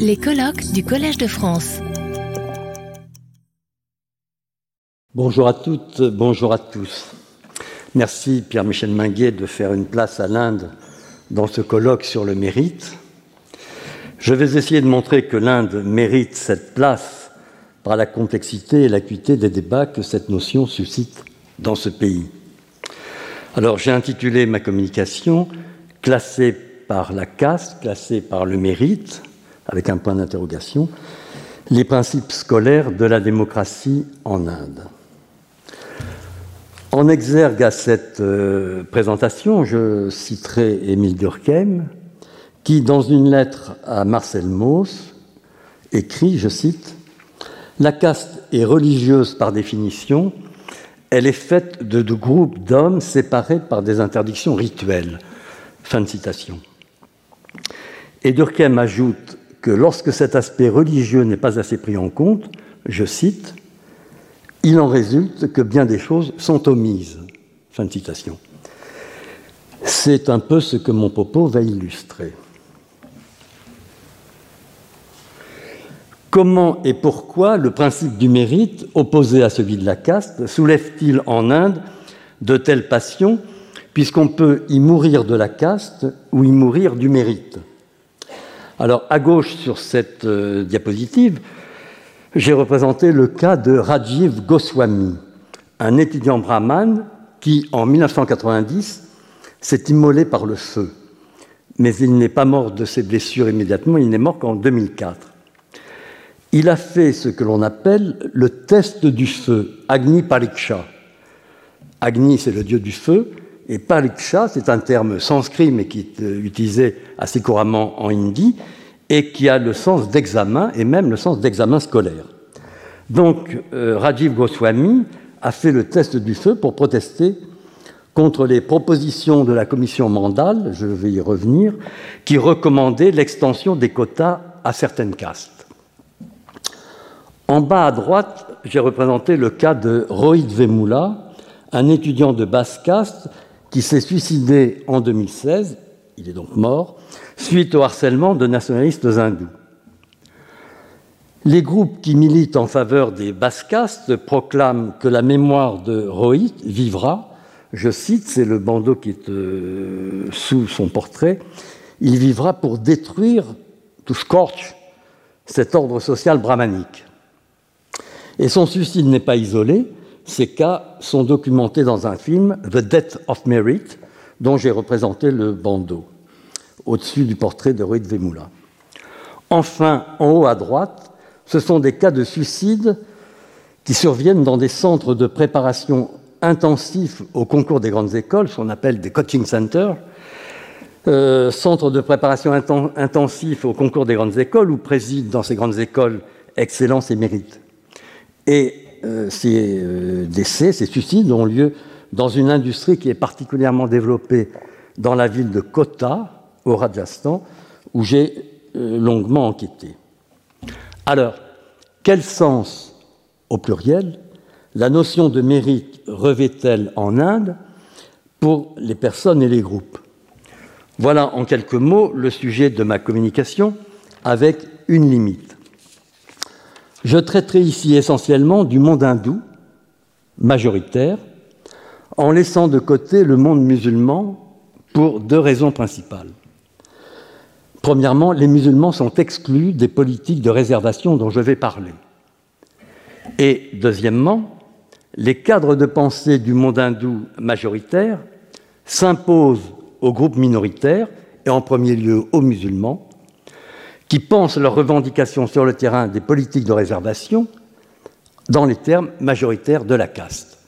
Les colloques du Collège de France. Bonjour à toutes, bonjour à tous. Merci Pierre-Michel Minguet de faire une place à l'Inde dans ce colloque sur le mérite. Je vais essayer de montrer que l'Inde mérite cette place par la complexité et l'acuité des débats que cette notion suscite dans ce pays. Alors j'ai intitulé ma communication Classée par la caste, classée par le mérite, avec un point d'interrogation, les principes scolaires de la démocratie en Inde. En exergue à cette euh, présentation, je citerai Émile Durkheim, qui, dans une lettre à Marcel Mauss, écrit, je cite, La caste est religieuse par définition, elle est faite de deux groupes d'hommes séparés par des interdictions rituelles. Fin de citation. Et Durkheim ajoute que lorsque cet aspect religieux n'est pas assez pris en compte, je cite, il en résulte que bien des choses sont omises. Fin de citation. C'est un peu ce que mon propos va illustrer. Comment et pourquoi le principe du mérite, opposé à celui de la caste, soulève-t-il en Inde de telles passions, puisqu'on peut y mourir de la caste ou y mourir du mérite? Alors, à gauche sur cette euh, diapositive, j'ai représenté le cas de Rajiv Goswami, un étudiant brahman qui, en 1990, s'est immolé par le feu. Mais il n'est pas mort de ses blessures immédiatement, il n'est mort qu'en 2004 il a fait ce que l'on appelle le test du feu, Agni Pariksha. Agni, c'est le dieu du feu, et Pariksha, c'est un terme sanskrit, mais qui est euh, utilisé assez couramment en hindi, et qui a le sens d'examen, et même le sens d'examen scolaire. Donc, euh, Rajiv Goswami a fait le test du feu pour protester contre les propositions de la commission mandale, je vais y revenir, qui recommandait l'extension des quotas à certaines castes. En bas à droite, j'ai représenté le cas de Rohit Vemula, un étudiant de basse caste qui s'est suicidé en 2016, il est donc mort, suite au harcèlement de nationalistes hindous. Les groupes qui militent en faveur des basses proclament que la mémoire de Rohit vivra. Je cite, c'est le bandeau qui est euh, sous son portrait. Il vivra pour détruire, to scorch, cet ordre social brahmanique. Et son suicide n'est pas isolé, ces cas sont documentés dans un film, The Death of Merit, dont j'ai représenté le bandeau, au-dessus du portrait de Ruid Vemula. Enfin, en haut à droite, ce sont des cas de suicide qui surviennent dans des centres de préparation intensifs au concours des grandes écoles, ce qu'on appelle des coaching centers, euh, centres de préparation intensifs au concours des grandes écoles, où président dans ces grandes écoles excellence et mérite. Et euh, ces euh, décès, ces suicides ont lieu dans une industrie qui est particulièrement développée dans la ville de Kota, au Rajasthan, où j'ai euh, longuement enquêté. Alors, quel sens, au pluriel, la notion de mérite revêt-elle en Inde pour les personnes et les groupes? Voilà en quelques mots le sujet de ma communication avec une limite. Je traiterai ici essentiellement du monde hindou, majoritaire, en laissant de côté le monde musulman pour deux raisons principales. Premièrement, les musulmans sont exclus des politiques de réservation dont je vais parler. Et deuxièmement, les cadres de pensée du monde hindou majoritaire s'imposent aux groupes minoritaires, et en premier lieu aux musulmans, qui pensent leurs revendications sur le terrain des politiques de réservation dans les termes majoritaires de la caste.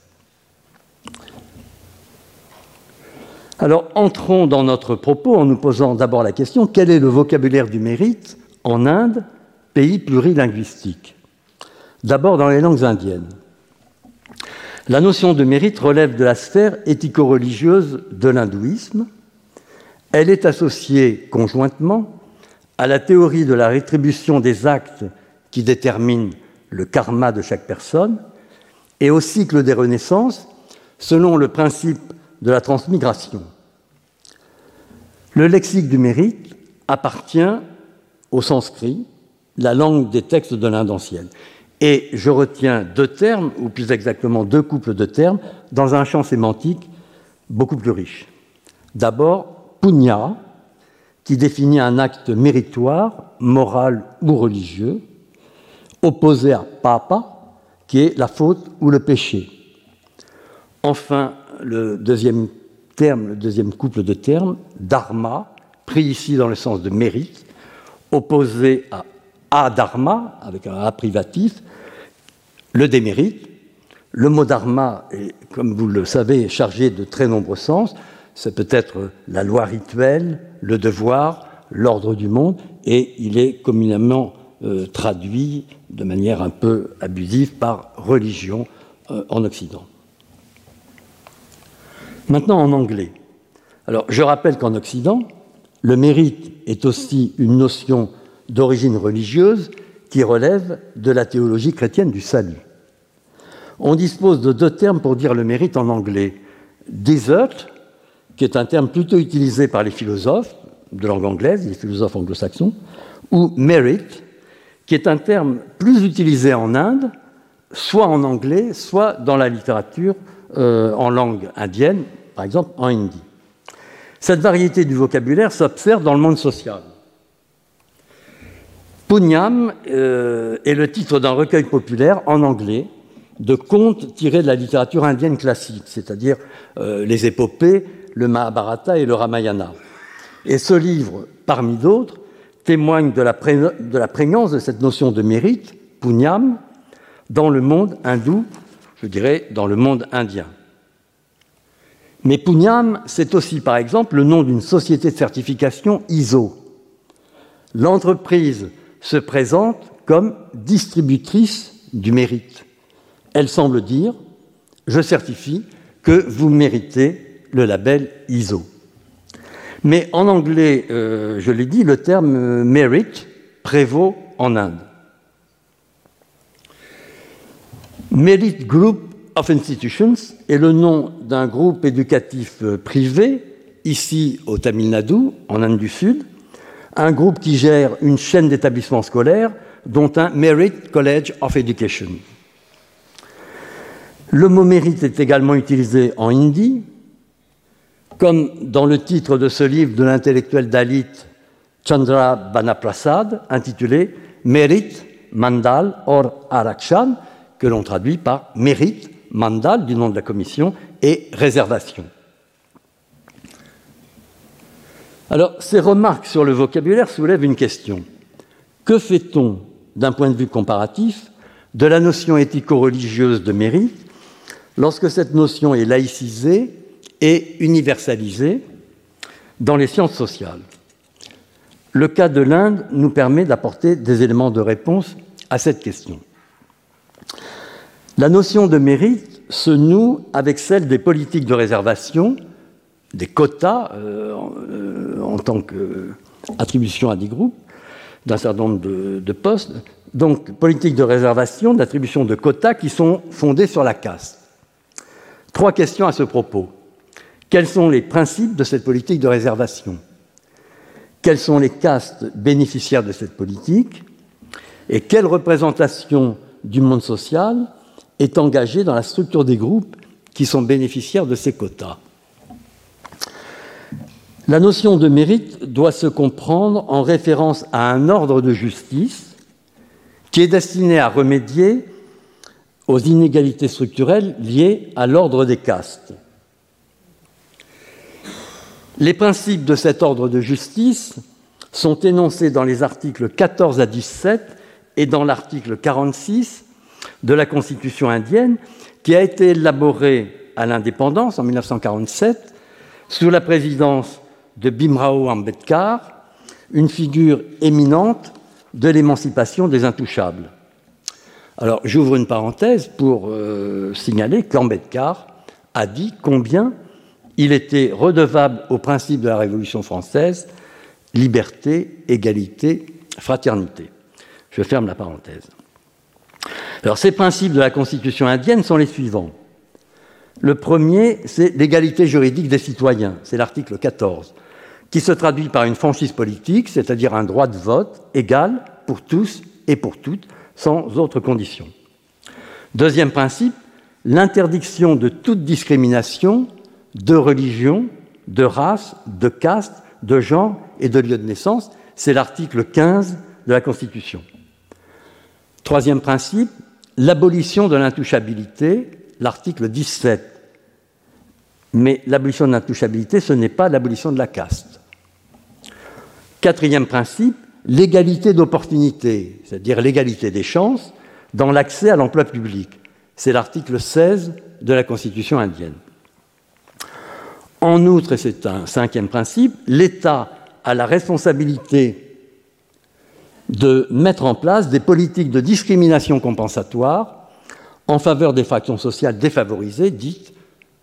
Alors entrons dans notre propos en nous posant d'abord la question quel est le vocabulaire du mérite en Inde, pays plurilinguistique? D'abord dans les langues indiennes. La notion de mérite relève de la sphère éthico-religieuse de l'hindouisme. Elle est associée conjointement à la théorie de la rétribution des actes qui détermine le karma de chaque personne et au cycle des renaissances selon le principe de la transmigration. Le lexique du mérite appartient au sanskrit, la langue des textes de l'Inde ancienne. Et je retiens deux termes, ou plus exactement deux couples de termes, dans un champ sémantique beaucoup plus riche. D'abord, punya, qui définit un acte méritoire, moral ou religieux, opposé à papa, qui est la faute ou le péché. Enfin, le deuxième terme, le deuxième couple de termes, dharma, pris ici dans le sens de mérite, opposé à adharma, avec un a privatif, le démérite. Le mot dharma est, comme vous le savez, chargé de très nombreux sens. C'est peut-être la loi rituelle, le devoir, l'ordre du monde, et il est communément euh, traduit de manière un peu abusive par religion euh, en Occident. Maintenant en anglais. Alors je rappelle qu'en Occident, le mérite est aussi une notion d'origine religieuse qui relève de la théologie chrétienne du salut. On dispose de deux termes pour dire le mérite en anglais. Qui est un terme plutôt utilisé par les philosophes de langue anglaise, les philosophes anglo-saxons, ou merit, qui est un terme plus utilisé en Inde, soit en anglais, soit dans la littérature euh, en langue indienne, par exemple en hindi. Cette variété du vocabulaire s'observe dans le monde social. Punyam euh, est le titre d'un recueil populaire en anglais de contes tirés de la littérature indienne classique, c'est-à-dire euh, les épopées, le Mahabharata et le Ramayana. Et ce livre, parmi d'autres, témoigne de la, de la prégnance de cette notion de mérite, punyam, dans le monde hindou, je dirais dans le monde indien. Mais Punyam, c'est aussi par exemple le nom d'une société de certification ISO. L'entreprise se présente comme distributrice du mérite. Elle semble dire Je certifie que vous méritez le label ISO. Mais en anglais, euh, je l'ai dit, le terme euh, merit prévaut en Inde. Merit Group of Institutions est le nom d'un groupe éducatif euh, privé, ici au Tamil Nadu, en Inde du Sud, un groupe qui gère une chaîne d'établissements scolaires, dont un Merit College of Education. Le mot mérite est également utilisé en hindi, comme dans le titre de ce livre de l'intellectuel Dalit Chandra Banaprasad, intitulé Mérite, Mandal or Arakshan, que l'on traduit par mérite, mandal du nom de la commission et réservation. Alors, ces remarques sur le vocabulaire soulèvent une question. Que fait-on, d'un point de vue comparatif, de la notion éthico-religieuse de mérite lorsque cette notion est laïcisée et universalisée dans les sciences sociales Le cas de l'Inde nous permet d'apporter des éléments de réponse à cette question. La notion de mérite se noue avec celle des politiques de réservation, des quotas euh, euh, en, tant qu'attribution à des groupes d'un certain nombre de, postes. Donc, politique de réservation, d'attribution de quotas qui sont fondées sur la caste. Trois questions à ce propos. Quels sont les principes de cette politique de réservation? Quelles sont les castes bénéficiaires de cette politique? Et quelle représentation du monde social est engagé dans la structure des groupes qui sont bénéficiaires de ces quotas? La notion de mérite doit se comprendre en référence à un ordre de justice qui est destiné à remédier aux inégalités structurelles liées à l'ordre des castes. Les principes de cet ordre de justice sont énoncés dans les articles 14 à 17 et dans l'article 46 de la Constitution indienne, qui a été élaborée à l'indépendance en 1947 sous la présidence de Bimrao Ambedkar, une figure éminente de l'émancipation des intouchables. Alors j'ouvre une parenthèse pour euh, signaler qu'Ambedkar a dit combien il était redevable au principe de la Révolution française, liberté, égalité, fraternité. Je ferme la parenthèse. Alors ces principes de la Constitution indienne sont les suivants. Le premier, c'est l'égalité juridique des citoyens, c'est l'article 14, qui se traduit par une franchise politique, c'est-à-dire un droit de vote égal pour tous et pour toutes, sans autre condition. Deuxième principe, l'interdiction de toute discrimination de religion, de race, de caste, de genre et de lieu de naissance. C'est l'article 15 de la Constitution. Troisième principe, l'abolition de l'intouchabilité, l'article 17. Mais l'abolition de l'intouchabilité, ce n'est pas l'abolition de la caste. Quatrième principe, l'égalité d'opportunité, c'est-à-dire l'égalité des chances dans l'accès à l'emploi public. C'est l'article 16 de la Constitution indienne. En outre, et c'est un cinquième principe, l'État a la responsabilité de mettre en place des politiques de discrimination compensatoire en faveur des fractions sociales défavorisées, dites,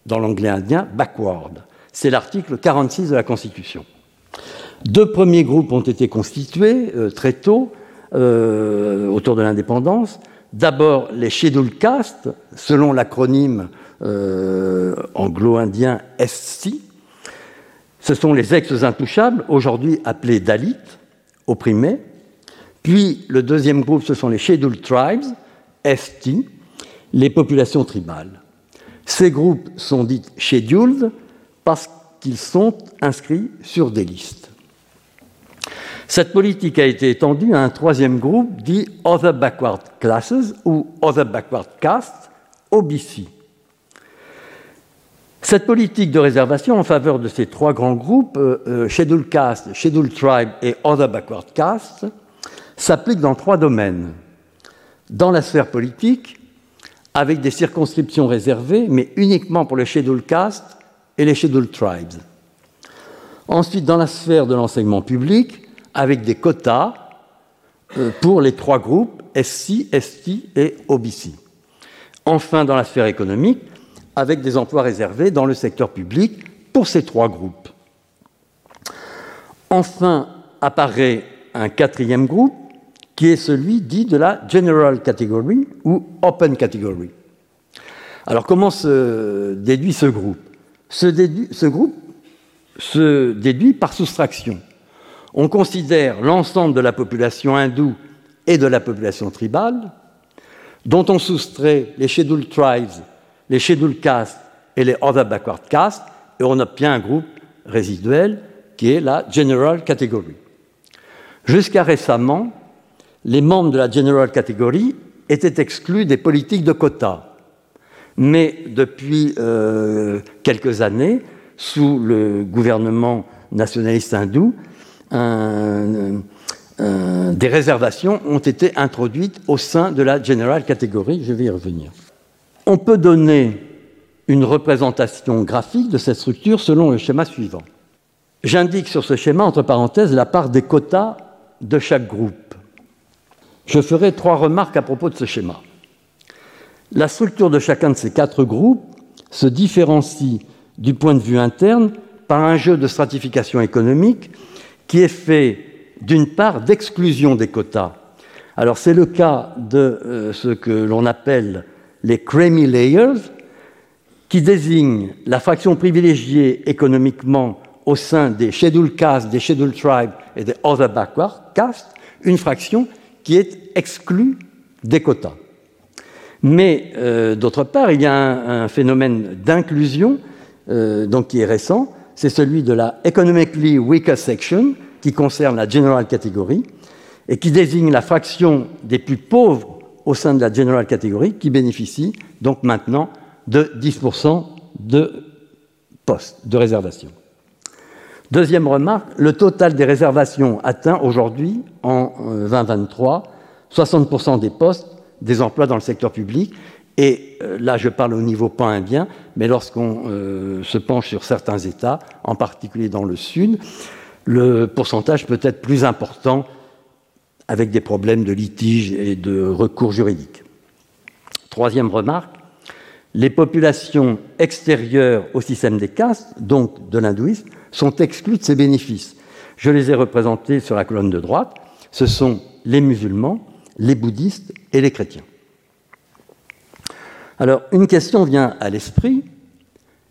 dans l'anglais indien, backward. C'est l'article 46 de la Constitution. Deux premiers groupes ont été constitués euh, très tôt, euh, autour de l'indépendance. D'abord les scheduled selon l'acronyme anglo-indien SC. Ce sont les ex-intouchables, aujourd'hui appelés Dalits, opprimés. Puis le deuxième groupe, ce sont les Scheduled Tribes, ST, les populations tribales. Ces groupes sont dits scheduled parce qu'ils sont inscrits sur des listes. Cette politique a été étendue à un troisième groupe dit Other Backward Classes ou Other Backward Castes, OBC. Cette politique de réservation en faveur de ces trois grands groupes, euh, euh, Scheduled Caste, Scheduled Tribe et Other Backward Caste, s'applique dans trois domaines. Dans la sphère politique, avec des circonscriptions réservées, mais uniquement pour les Scheduled Caste et les Scheduled Tribes. Ensuite, dans la sphère de l'enseignement public, avec des quotas euh, pour les trois groupes SC, ST et OBC. Enfin, dans la sphère économique, avec des emplois réservés dans le secteur public pour ces trois groupes. Enfin apparaît un quatrième groupe qui est celui dit de la General Category ou Open Category. Alors comment se déduit ce groupe? Ce, groupe se déduit par soustraction. On considère l'ensemble de la population hindoue et de la population tribale, dont on soustrait les scheduled tribes les scheduled castes et les other backward castes, et on obtient un groupe résiduel qui est la general category. Jusqu'à récemment, les membres de la general category étaient exclus des politiques de quotas. Mais depuis euh, quelques années, sous le gouvernement nationaliste hindou, des réservations ont été introduites au sein de la general category. Je vais y revenir. On peut donner une représentation graphique de cette structure selon le schéma suivant. J'indique sur ce schéma, entre parenthèses, la part des quotas de chaque groupe. Je ferai trois remarques à propos de ce schéma. La structure de chacun de ces quatre groupes se différencie du point de vue interne par un jeu de stratification économique qui est fait d'une part d'exclusion des quotas. Alors c'est le cas de euh, ce que l'on appelle les creamy layers, qui désignent la fraction privilégiée économiquement au sein des scheduled castes, des scheduled tribes et des other backward castes, une fraction qui est exclue des quotas. Mais euh, d'autre part, il y a un, phénomène d'inclusion euh, donc qui est récent, c'est celui de la economically weaker section qui concerne la general category et qui désigne la fraction des plus pauvres au sein de la General Category qui bénéficie donc maintenant de 10% de postes de réservation. Deuxième remarque, le total des réservations atteint aujourd'hui, en 2023, euh, 60% des postes des emplois dans le secteur public. Et euh, là, je parle au niveau pan-indien, mais lorsqu'on euh, se penche sur certains États, en particulier dans le Sud, le pourcentage peut être plus important avec des problèmes de litige et de recours juridiques. Troisième remarque, les populations extérieures au système des castes, donc de l'hindouisme, sont exclues de ces bénéfices. Je les ai représentés sur la colonne de droite. Ce sont les musulmans, les bouddhistes et les chrétiens. Alors, une question vient à l'esprit.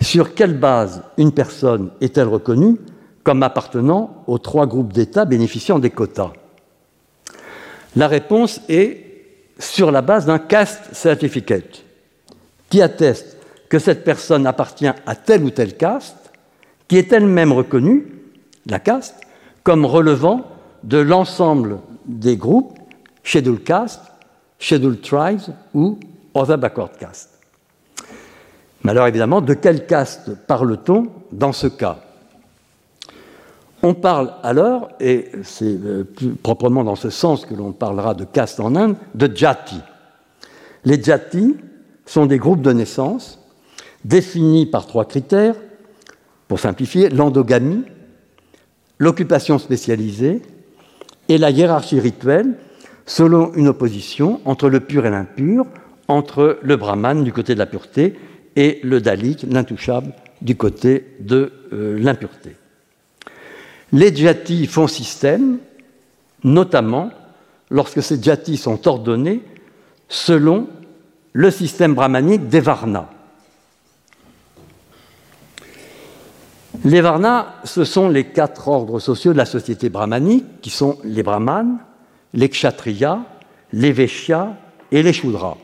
Sur quelle base une personne est-elle reconnue comme appartenant aux trois groupes d'États bénéficiant des quotas? La réponse est sur la base d'un caste certificate qui atteste que cette personne appartient à telle ou telle caste, qui est elle-même reconnue, la caste, comme relevant de l'ensemble des groupes Schedule Caste, Schedule Tribes ou Other Backward Caste. Mais alors évidemment, de quelle caste parle-t-on dans ce cas? On parle alors, et c'est euh, plus proprement dans ce sens que l'on parlera de caste en Inde, de jati. Les jati sont des groupes de naissance définis par trois critères, pour simplifier, l'endogamie, l'occupation spécialisée et la hiérarchie rituelle selon une opposition entre le pur et l'impur, entre le brahman du côté de la pureté et le dalik, l'intouchable, du côté de euh, l'impureté. Les djatis font système, notamment lorsque ces djatis sont ordonnés selon le système brahmanique des varnas. Les varnas, ce sont les quatre ordres sociaux de la société brahmanique, qui sont les brahmanes, les kshatriyas, les vaishyas et les shudras.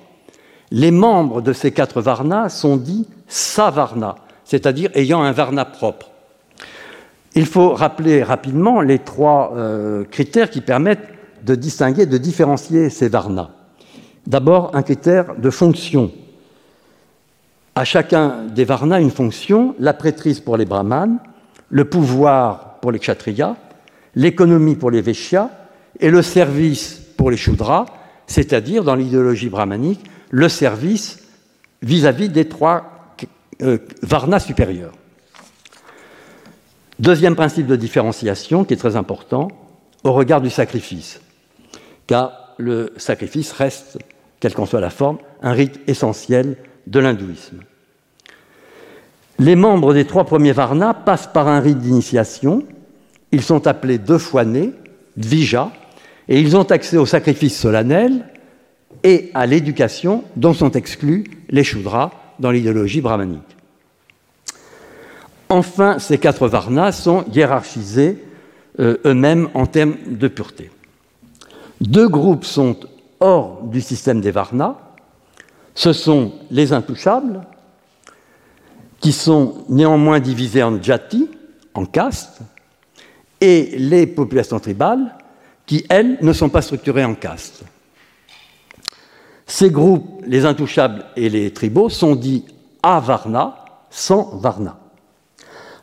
Les membres de ces quatre varnas sont dits savarna, c'est-à-dire ayant un varna propre. Il faut rappeler rapidement les trois euh, critères qui permettent de distinguer, de différencier ces varnas. D'abord, un critère de fonction. À chacun des varnas, une fonction, la prêtrise pour les brahmanes, le pouvoir pour les kshatriyas, l'économie pour les vaishyas et le service pour les shudras, c'est-à-dire, dans l'idéologie brahmanique, le service vis-à-vis des trois euh, varnas supérieurs. Deuxième principe de différenciation qui est très important, au regard du sacrifice, car le sacrifice reste, quelle qu'en soit la forme, un rite essentiel de l'hindouisme. Les membres des trois premiers varnas passent par un rite d'initiation. Ils sont appelés deux fois nés, dvija, et ils ont accès au sacrifice solennel et à l'éducation dont sont exclus les shudras dans l'idéologie brahmanique. Enfin, ces quatre varnas sont hiérarchisés euh, eux-mêmes en termes de pureté. Deux groupes sont hors du système des varnas. Ce sont les intouchables, qui sont néanmoins divisés en jati, en castes, et les populations tribales, qui, elles, ne sont pas structurées en castes. Ces groupes, les intouchables et les tribaux, sont dits avarna, sans varna.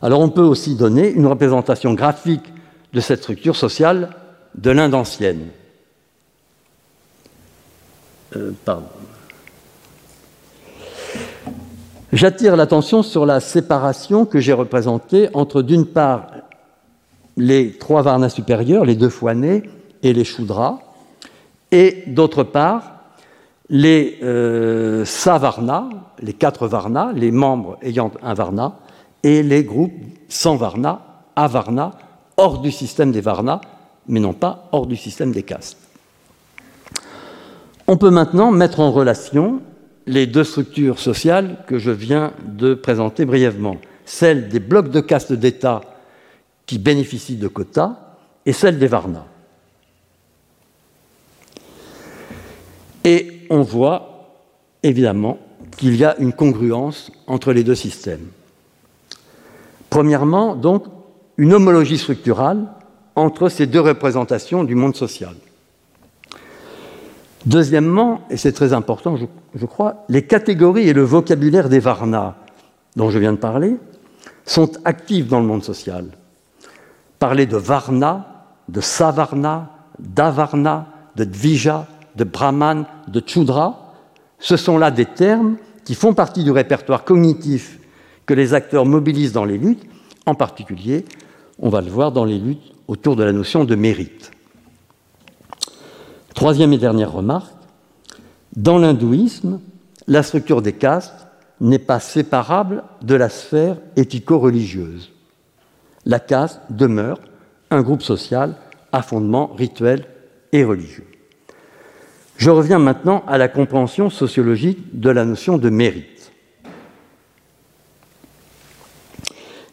Alors on peut aussi donner une représentation graphique de cette structure sociale de l'Inde ancienne. Euh, J'attire l'attention sur la séparation que j'ai représentée entre, d'une part, les trois varnas supérieurs, les deux fois nés et les shudras, et d'autre part, les euh, savarnas, les quatre varnas, les membres ayant un varna, et les groupes sans Varna, à Varna, hors du système des Varna, mais non pas hors du système des castes. On peut maintenant mettre en relation les deux structures sociales que je viens de présenter brièvement, celle des blocs de castes d'État qui bénéficient de quotas et celle des Varna. Et on voit évidemment qu'il y a une congruence entre les deux systèmes. Premièrement, donc, une homologie structurale entre ces deux représentations du monde social. Deuxièmement, et c'est très important, je, crois, les catégories et le vocabulaire des varnas dont je viens de parler sont actifs dans le monde social. Parler de varna, de savarna, d'avarna, de dvija, de brahman, de chudra, ce sont là des termes qui font partie du répertoire cognitif que les acteurs mobilisent dans les luttes, en particulier, on va le voir dans les luttes autour de la notion de mérite. Troisième et dernière remarque, dans l'hindouisme, la structure des castes n'est pas séparable de la sphère éthico-religieuse. La caste demeure un groupe social à fondement rituel et religieux. Je reviens maintenant à la compréhension sociologique de la notion de mérite.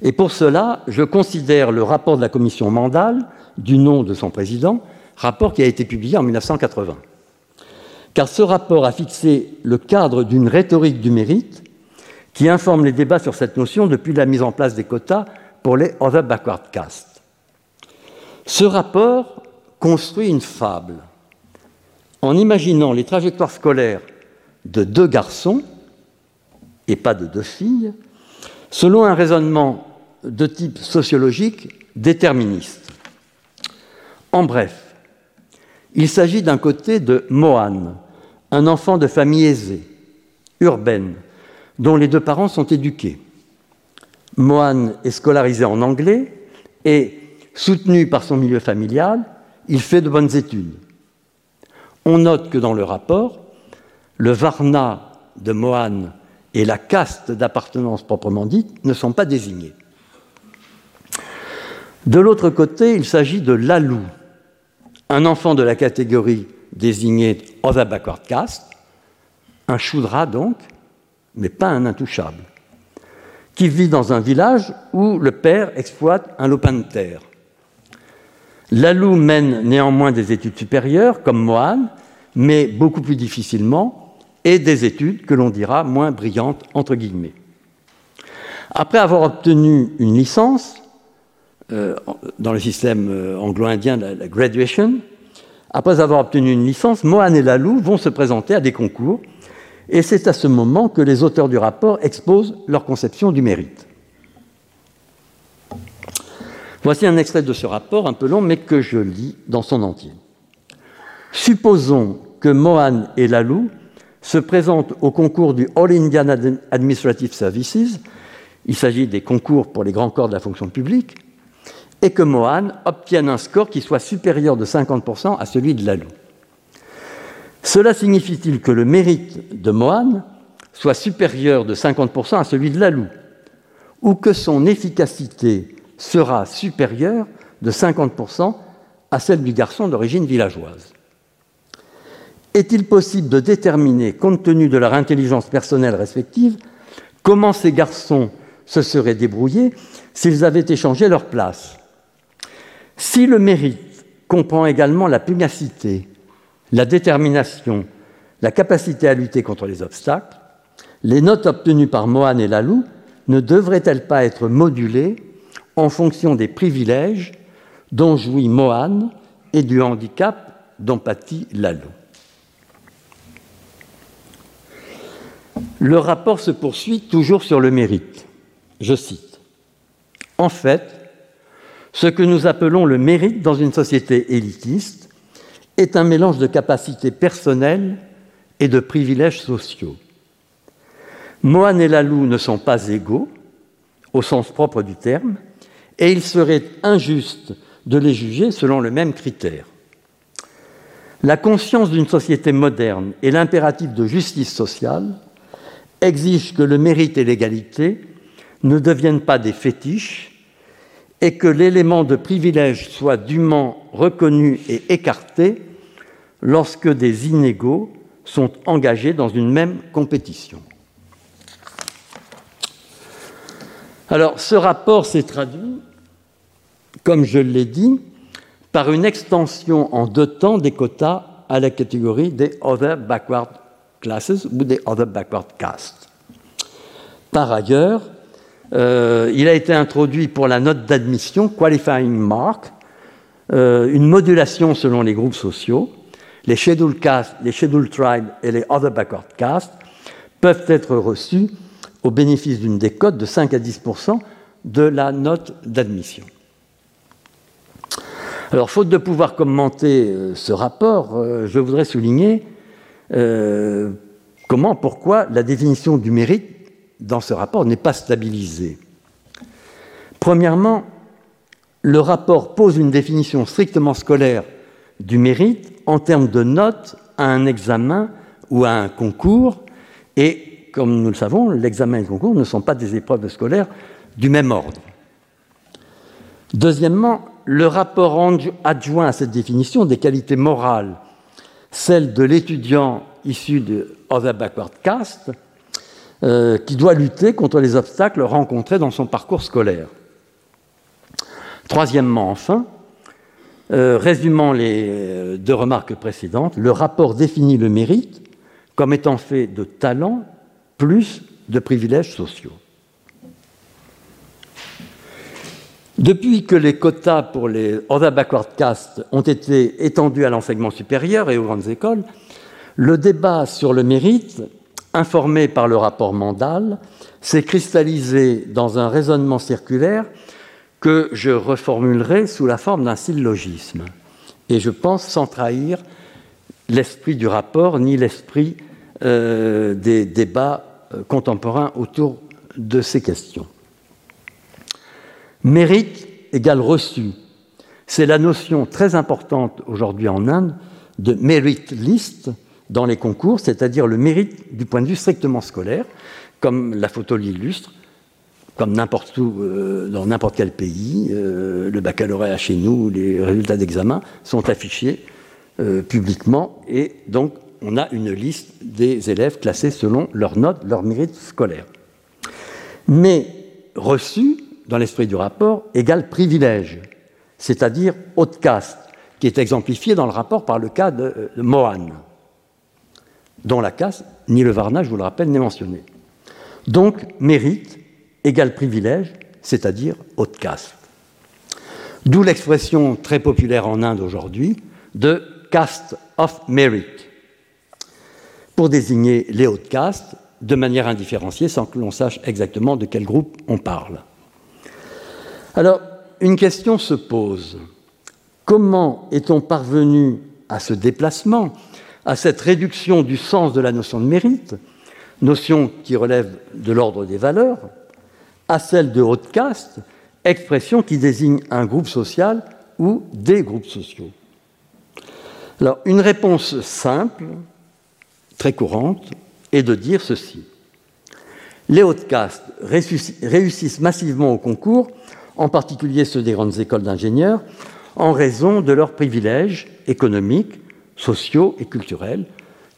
Et pour cela, je considère le rapport de la commission Mandal, du nom de son président, rapport qui a été publié en 1980. Car ce rapport a fixé le cadre d'une rhétorique du mérite qui informe les débats sur cette notion depuis la mise en place des quotas pour les Other Backward Castes. Ce rapport construit une fable en imaginant les trajectoires scolaires de deux garçons et pas de deux filles, selon un raisonnement de type sociologique déterministe. En bref, il s'agit d'un côté de Mohan, un enfant de famille aisée, urbaine, dont les deux parents sont éduqués. Mohan est scolarisé en anglais et, soutenu par son milieu familial, il fait de bonnes études. On note que dans le rapport, le Varna de Mohan et la caste d'appartenance proprement dite ne sont pas désignés. De l'autre côté, il s'agit de Lalou, un enfant de la catégorie désignée Backward Caste, un choudra donc, mais pas un intouchable, qui vit dans un village où le père exploite un lopin de terre. Lalou mène néanmoins des études supérieures, comme Mohan, mais beaucoup plus difficilement, et des études que l'on dira moins brillantes, entre guillemets. Après avoir obtenu une licence, dans le système euh, anglo-indien, la, la, graduation, après avoir obtenu une licence, Mohan et Lalou vont se présenter à des concours, et c'est à ce moment que les auteurs du rapport exposent leur conception du mérite. Voici un extrait de ce rapport, un peu long, mais que je lis dans son entier. Supposons que Mohan et Lalou se présentent au concours du All Indian Administrative Services, il s'agit des concours pour les grands corps de la fonction publique, et que Mohan obtienne un score qui soit supérieur de 50% à celui de Lalou. Cela signifie-t-il que le mérite de Mohan soit supérieur de 50% à celui de Lalou, ou que son efficacité sera supérieure de 50% à celle du garçon d'origine villageoise? Est-il possible de déterminer, compte tenu de leur intelligence personnelle respective, comment ces garçons se seraient débrouillés s'ils avaient échangé leur place? Si le mérite comprend également la pugnacité, la détermination, la capacité à lutter contre les obstacles, les notes obtenues par Mohan et Lalou ne devraient-elles pas être modulées en fonction des privilèges dont jouit Mohan et du handicap dont pâtit Lalou? Le rapport se poursuit toujours sur le mérite. Je cite. En fait, ce que nous appelons le mérite dans une société élitiste est un mélange de capacités personnelles et de privilèges sociaux. Mohan et Lalou ne sont pas égaux, au sens propre du terme, et il serait injuste de les juger selon le même critère. La conscience d'une société moderne et l'impératif de justice sociale exigent que le mérite et l'égalité ne deviennent pas des fétiches et que l'élément de privilège soit dûment reconnu et écarté lorsque des inégaux sont engagés dans une même compétition. Alors, ce rapport s'est traduit comme je l'ai dit, par une extension en deux temps des quotas à la catégorie des Other Backward Classes ou des Other Backward Castes. Par ailleurs, euh, il a été introduit pour la note d'admission, Qualifying Mark, euh, une modulation selon les groupes sociaux. Les Scheduled Castes, les Scheduled Tribes et les Other Backward Castes peuvent être reçus au bénéfice d'une décote de 5 à 10% de la note d'admission. Alors, faute de pouvoir commenter euh, ce rapport, je voudrais souligner comment, pourquoi la définition du mérite dans ce rapport n'est pas stabilisée. Premièrement, le rapport pose une définition strictement scolaire du mérite en termes de notes à un examen ou à un concours, et comme nous le savons, l'examen et le concours ne sont pas des épreuves scolaires du même ordre. Deuxièmement, le rapport adjoint à cette définition des qualités morales, celles de l'étudiant issu de Other Backward Caste, euh, qui doit lutter contre les obstacles rencontrés dans son parcours scolaire. Troisièmement, enfin, euh, résumant les euh, deux remarques précédentes, le rapport définit le mérite comme étant fait de talent plus de privilèges sociaux. Depuis que les quotas pour les other backward castes ont été étendus à l'enseignement supérieur et aux grandes écoles, le débat sur le mérite, informé par le rapport Mandal, s'est cristallisé dans un raisonnement circulaire que je reformulerai sous la forme d'un syllogisme. Et je pense sans trahir l'esprit du rapport ni l'esprit euh, des débats euh, contemporains autour de ces questions. Mérite égale reçu. C'est la notion très importante aujourd'hui en Inde de merit list dans les concours, c'est-à-dire le mérite du point de vue strictement scolaire, comme la photo l'illustre, comme euh, dans n'importe quel pays, euh, le baccalauréat chez nous, les résultats d'examen sont affichés euh, publiquement et donc on a une liste des élèves classés selon leurs notes, leur mérite scolaire. Mais reçu, dans l'esprit du rapport, égale privilège, c'est-à-dire haute caste, qui est exemplifié dans le rapport par le cas de Mohan, dont la caste, ni le Varna, je vous le rappelle, n'est mentionné. Donc, mérite égale privilège, c'est-à-dire haute caste. D'où l'expression très populaire en Inde aujourd'hui de caste of merit, pour désigner les hautes castes de manière indifférenciée sans que l'on sache exactement de quel groupe on parle. Alors, une question se pose. Comment est-on parvenu à ce déplacement, à cette réduction du sens de la notion de mérite, notion qui relève de l'ordre des valeurs, à celle de haute caste, expression qui désigne un groupe social ou des groupes sociaux. Alors, une réponse simple, très courante, est de dire ceci. Les hautes castes réussissent massivement au concours, en particulier ceux des grandes écoles d'ingénieurs, en raison de leurs privilèges économiques, sociaux et culturels,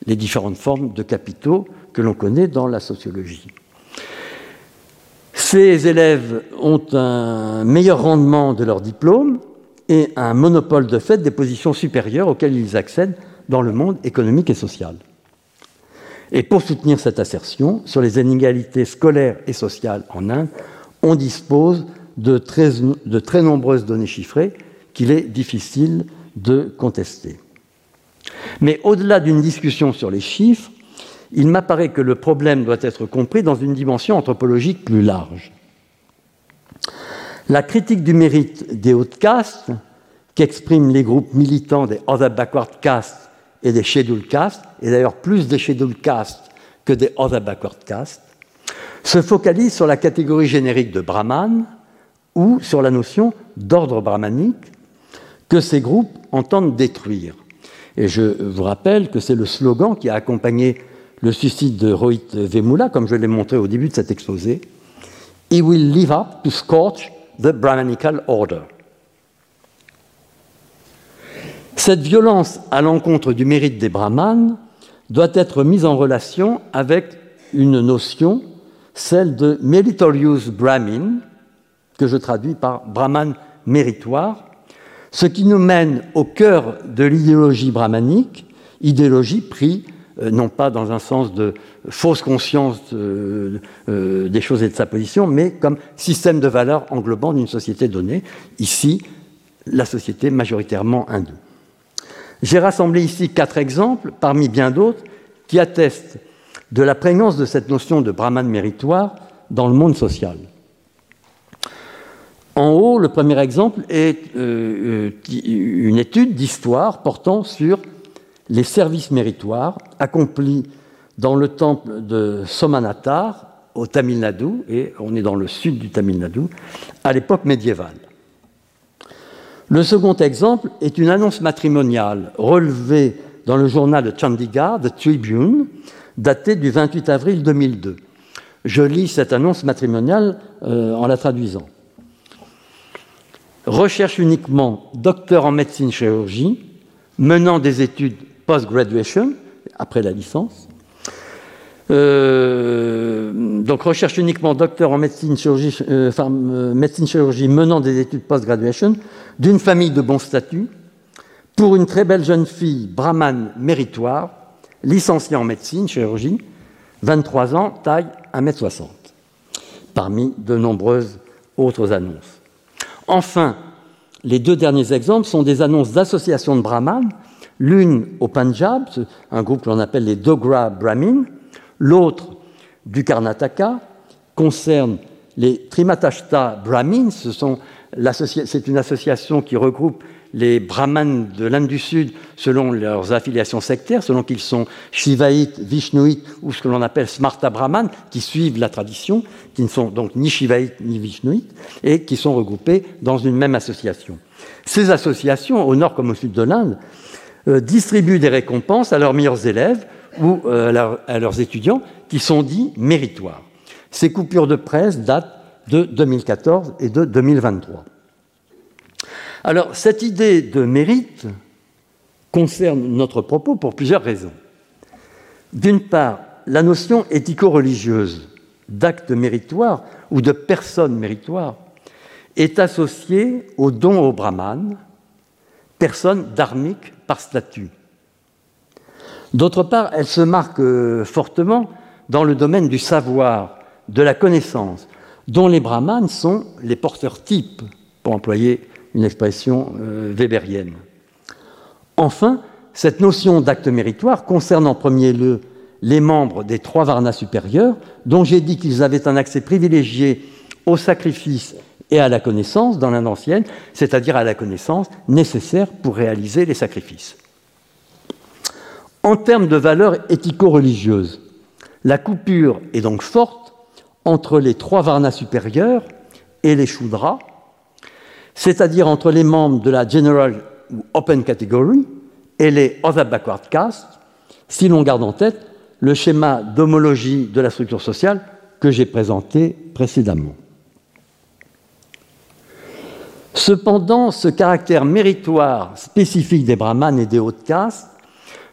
les différentes formes de capitaux que l'on connaît dans la sociologie. Ces élèves ont un meilleur rendement de leur diplôme et un monopole de fait des positions supérieures auxquelles ils accèdent dans le monde économique et social. Et pour soutenir cette assertion sur les inégalités scolaires et sociales en Inde, on dispose de très, de très nombreuses données chiffrées qu'il est difficile de contester. Mais au-delà d'une discussion sur les chiffres, il m'apparaît que le problème doit être compris dans une dimension anthropologique plus large. La critique du mérite des hautes castes, qu'expriment les groupes militants des Other Backward Castes et des Scheduled Castes, et d'ailleurs plus des Scheduled Castes que des Other Backward Castes, se focalise sur la catégorie générique de Brahman ou sur la notion d'ordre brahmanique que ces groupes entendent détruire. Et je vous rappelle que c'est le slogan qui a accompagné le suicide de Rohit Vemula, comme je l'ai montré au début de cet exposé, He will live up to scorch the Brahmanical order. Cette violence à l'encontre du mérite des brahmanes doit être mise en relation avec une notion, celle de meritorious brahmin, que je traduis par brahman méritoire, ce qui nous mène au cœur de l'idéologie brahmanique, idéologie prise euh, non pas dans un sens de fausse conscience euh, des choses et de sa position, mais comme système de valeurs englobant d'une société donnée, ici la société majoritairement hindoue. J'ai rassemblé ici quatre exemples, parmi bien d'autres, qui attestent de la prégnance de cette notion de brahman méritoire dans le monde social. En haut, le premier exemple est une étude d'histoire portant sur les services méritoires accomplis dans le temple de Somanathar au Tamil Nadu, et on est dans le sud du Tamil Nadu, à l'époque médiévale. Le second exemple est une annonce matrimoniale relevée dans le journal de Chandigarh, The Tribune, datée du 28 avril 2002. Je lis cette annonce matrimoniale euh, en la traduisant. Recherche uniquement docteur en médecine chirurgie, menant des études post-graduation, après la licence, Euh, donc recherche uniquement docteur en médecine chirurgie, euh, euh, médecine chirurgie menant des études post-graduation d'une famille de bon statut pour une très belle jeune fille brahmane méritoire, licenciée en médecine chirurgie, 23 ans, taille 1m60, parmi de nombreuses autres annonces. Enfin, les deux derniers exemples sont des annonces d'associations de brahmanes, l'une au Punjab, un groupe que l'on appelle les Dogra Brahmin, L'autre, du Karnataka, concerne les Trimatashta Brahmins. C'est une association qui regroupe les brahmanes de l'Inde du Sud selon leurs affiliations sectaires, selon qu'ils sont shivaïtes, vishnuites ou ce que l'on appelle smarta brahmanes, qui suivent la tradition, qui ne sont donc ni shivaïtes ni vishnuites, et qui sont regroupés dans une même association. Ces associations, au nord comme au sud de l'Inde, euh, distribuent des récompenses à leurs meilleurs élèves ou euh, à leurs étudiants qui sont dits méritoires. Ces coupures de presse datent de 2014 et de 2023. Alors, cette idée de mérite concerne notre propos pour plusieurs raisons. D'une part, la notion éthico-religieuse d'acte méritoire ou de personne méritoire est associée au don au brahman, personne dharmique par statut. D'autre part, elle se marque euh, fortement dans le domaine du savoir, de la connaissance, dont les brahmanes sont les porteurs types, pour employer une expression euh, weberienne. Enfin, cette notion d'acte méritoire concerne en premier lieu les membres des trois varnas supérieurs, dont j'ai dit qu'ils avaient un accès privilégié au sacrifice et à la connaissance dans l'Inde ancienne, c'est-à-dire à la connaissance nécessaire pour réaliser les sacrifices. En termes de valeurs éthico-religieuses, la coupure est donc forte entre les trois varnas supérieurs et les shudras, c'est-à-dire entre les membres de la General Open Category et les Other Backward Castes, si l'on garde en tête le schéma d'homologie de la structure sociale que j'ai présenté précédemment. Cependant, ce caractère méritoire spécifique des brahmanes et des hautes castes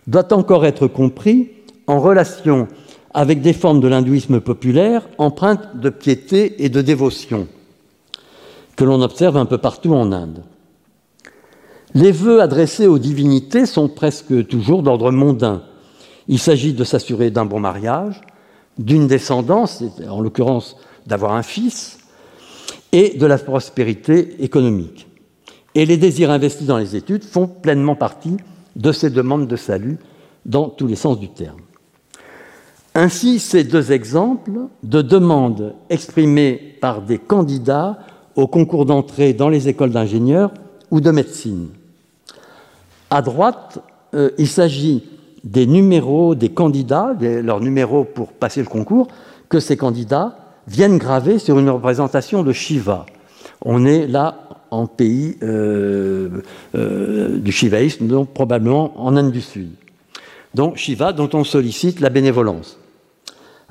doit encore être compris en relation avec des formes de l'hindouisme populaire empreintes de piété et de dévotion que l'on observe un peu partout en Inde. Les vœux adressés aux divinités sont presque toujours d'ordre mondain. Il s'agit de s'assurer d'un bon mariage, d'une descendance, en l'occurrence d'avoir un fils, et de la prospérité économique. Et les désirs investis dans les études font pleinement partie de ces demandes de salut dans tous les sens du terme. Ainsi, ces deux exemples de demandes exprimées par des candidats au concours d'entrée dans les écoles d'ingénieurs ou de médecine. À droite, euh, il s'agit des numéros des candidats, leurs numéros pour passer le concours, que ces candidats viennent graver sur une représentation de Shiva. On est là en pays euh, euh, du shivaïsme, donc probablement en Inde du Sud. Donc Shiva, dont on sollicite la bénévolence.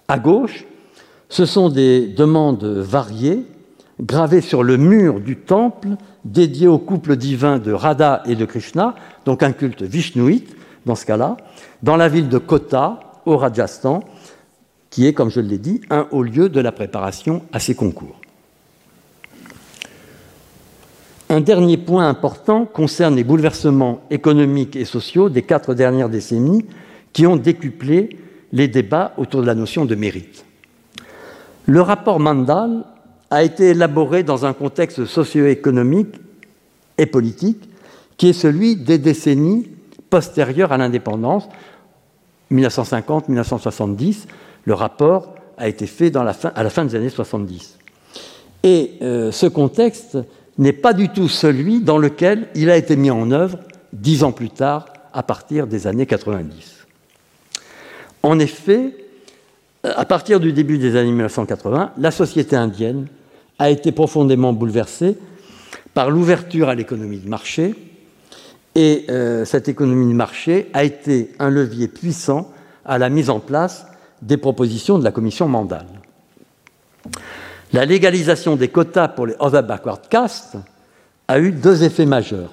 À gauche, ce sont des demandes variées gravées sur le mur du temple dédié au couple divin de Radha et de Krishna, donc un culte vishnouite dans ce cas-là, dans la ville de Kota, au Rajasthan, qui est, comme je l'ai dit, un haut lieu de la préparation à ces concours. Un dernier point important concerne les bouleversements économiques et sociaux des quatre dernières décennies qui ont décuplé les débats autour de la notion de mérite. Le rapport Mandal a été élaboré dans un contexte socio-économique et politique qui est celui des décennies postérieures à l'indépendance, 1950-1970. Le rapport a été fait à la fin des années 70. Et euh, ce contexte n'est pas du tout celui dans lequel il a été mis en œuvre dix ans plus tard, à partir des années 90. En effet, à partir du début des années 1980, la société indienne a été profondément bouleversée par l'ouverture à l'économie de marché, et euh, cette économie de marché a été un levier puissant à la mise en place des propositions de la commission Mandal. La légalisation des quotas pour les other backward castes a eu deux effets majeurs.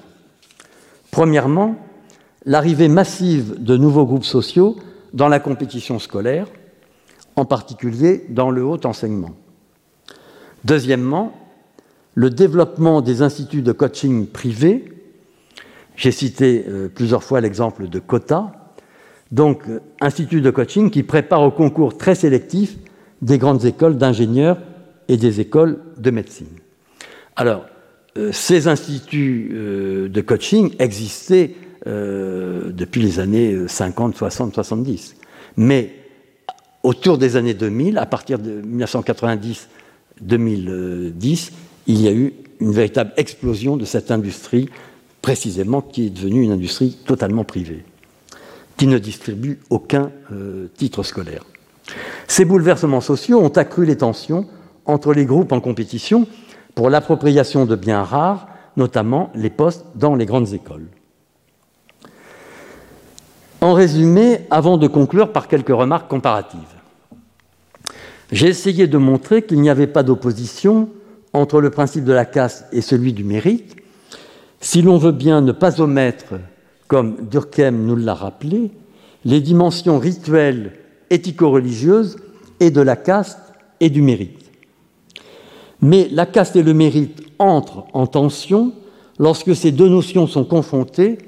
Premièrement, l'arrivée massive de nouveaux groupes sociaux dans la compétition scolaire, en particulier dans le haut enseignement. Deuxièmement, le développement des instituts de coaching privés. J'ai cité euh, plusieurs fois l'exemple de COTA, donc euh, institut de coaching qui prépare au concours très sélectif des grandes écoles d'ingénieurs et des écoles de médecine. Alors, euh, ces instituts de coaching existaient depuis les années 50, 60, 70. Mais autour des années 2000, à partir de 1990-2010, il y a eu une véritable explosion de cette industrie, précisément qui est devenue une industrie totalement privée, qui ne distribue aucun euh, titre scolaire. Ces bouleversements sociaux ont accru les tensions entre les groupes en compétition pour l'appropriation de biens rares, notamment les postes dans les grandes écoles. En résumé, avant de conclure par quelques remarques comparatives, j'ai essayé de montrer qu'il n'y avait pas d'opposition entre le principe de la caste et celui du mérite, si l'on veut bien ne pas omettre, comme Durkheim nous l'a rappelé, les dimensions rituelles, éthico-religieuses et de la caste et du mérite. Mais la caste et le mérite entrent en tension lorsque ces deux notions sont confrontées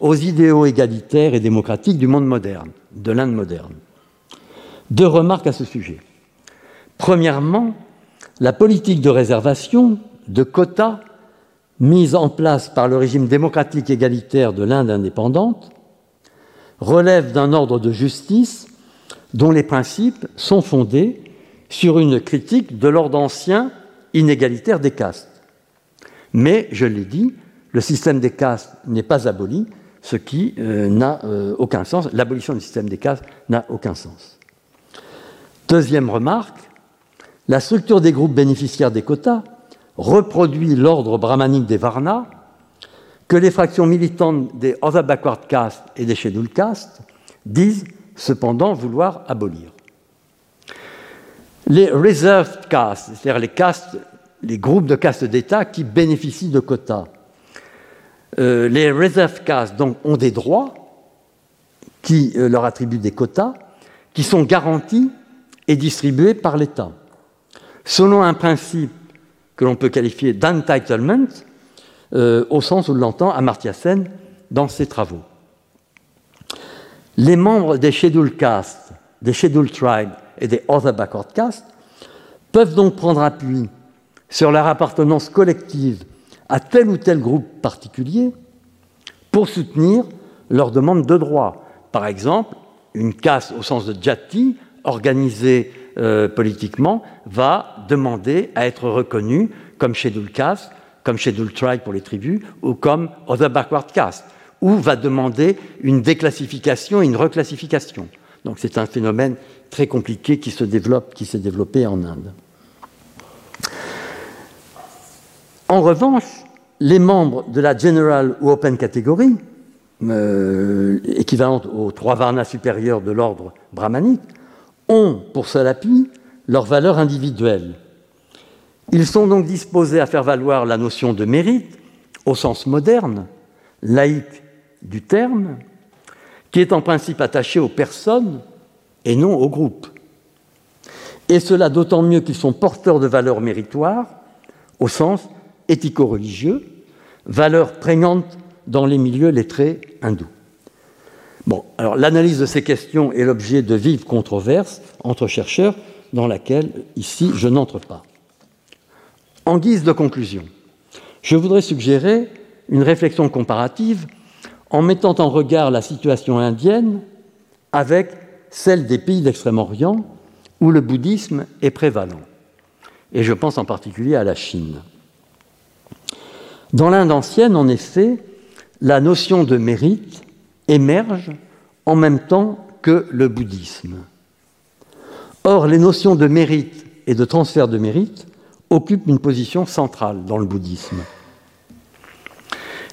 aux idéaux égalitaires et démocratiques du monde moderne, de l'Inde moderne. Deux remarques à ce sujet. Premièrement, la politique de réservation, de quotas, mise en place par le régime démocratique égalitaire de l'Inde indépendante, relève d'un ordre de justice dont les principes sont fondés sur une critique de l'ordre ancien inégalitaire des castes. Mais, je l'ai dit, le système des castes n'est pas aboli, ce qui euh, n'a euh, aucun sens. L'abolition du système des castes n'a aucun sens. Deuxième remarque, la structure des groupes bénéficiaires des quotas reproduit l'ordre brahmanique des Varnas que les fractions militantes des Other Backward Castes et des Scheduled Castes disent cependant vouloir abolir. Les Reserved Castes, c'est-à-dire les, castes, les groupes de castes d'État qui bénéficient de quotas, euh, les Reserved Castes donc, ont des droits qui euh, leur attribuent des quotas qui sont garantis et distribués par l'État selon un principe que l'on peut qualifier d'entitlement, euh, au sens où l'entend Amartya Sen dans ses travaux. Les membres des scheduled castes, des scheduled tribes et des other backward castes peuvent donc prendre appui sur leur appartenance collective à tel ou tel groupe particulier pour soutenir leurs demandes de droits. Par exemple, une caste au sens de jati organisée euh, politiquement, va demander à être reconnu comme scheduled caste, comme scheduled tribe pour les tribus, ou comme other backward caste, ou va demander une déclassification et une reclassification. Donc c'est un phénomène très compliqué qui se développe, qui s'est développé en Inde. En revanche, les membres de la General ou Open Category, euh, équivalente aux trois varnas supérieurs de l'ordre brahmanique, ont pour seul appui leur valeur individuelle. Ils sont donc disposés à faire valoir la notion de mérite au sens moderne, laïque du terme, qui est en principe attaché aux personnes et non aux groupes. Et cela d'autant mieux qu'ils sont porteurs de valeurs méritoires au sens éthico-religieux, valeurs prégnantes dans les milieux lettrés hindous. Bon, alors l'analyse de ces questions est l'objet de vives controverses entre chercheurs dans laquelle, ici, je n'entre pas. En guise de conclusion, je voudrais suggérer une réflexion comparative en mettant en regard la situation indienne avec celle des pays d'Extrême-Orient où le bouddhisme est prévalent. Et je pense en particulier à la Chine. Dans l'Inde ancienne, en effet, la notion de mérite émerge en même temps que le bouddhisme. Or, les notions de mérite et de transfert de mérite occupent une position centrale dans le bouddhisme.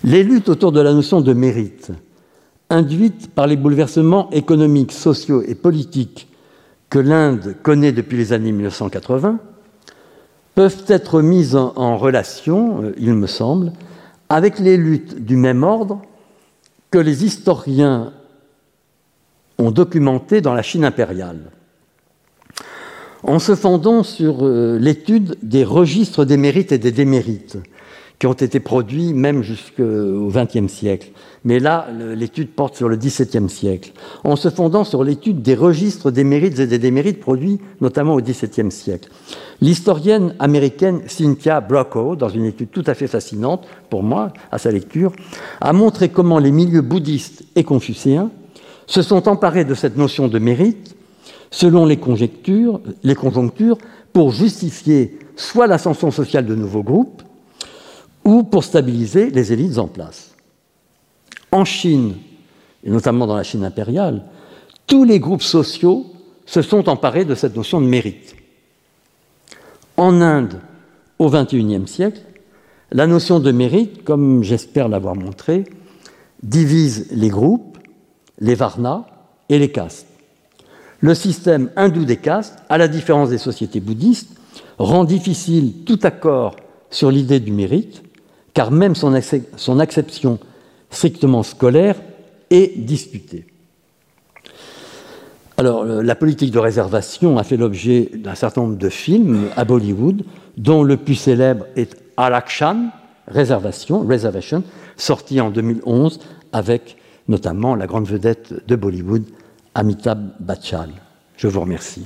Les luttes autour de la notion de mérite, induites par les bouleversements économiques, sociaux et politiques que l'Inde connaît depuis les années 1980, peuvent être mises en relation, euh, il me semble, avec les luttes du même ordre que les historiens ont documenté dans la Chine impériale. en se fondant sur euh, l'étude des registres des mérites et des démérites qui ont été produits même jusqu'au XXe siècle. Mais là, l'étude porte sur le XVIIe siècle, en se fondant sur l'étude des registres des mérites et des démérites produits notamment au XVIIe siècle. L'historienne américaine Cynthia Brocco, dans une étude tout à fait fascinante pour moi, à sa lecture, a montré comment les milieux bouddhistes et confucéens se sont emparés de cette notion de mérite selon les conjonctures pour justifier soit l'ascension sociale de nouveaux groupes, ou pour stabiliser les élites en place. En Chine, et notamment dans la Chine impériale, tous les groupes sociaux se sont emparés de cette notion de mérite. En Inde, au XXIe siècle, la notion de mérite, comme j'espère l'avoir montré, divise les groupes, les varnas et les castes. Le système hindou des castes, à la différence des sociétés bouddhistes, rend difficile tout accord sur l'idée du mérite car même son, acception strictement scolaire est disputée. Alors, euh, la politique de réservation a fait l'objet d'un certain nombre de films à Bollywood, dont le plus célèbre est Alakshan, Réservation, Reservation, sorti en 2011 avec notamment la grande vedette de Bollywood, Amitabh Bachchan. Je vous remercie.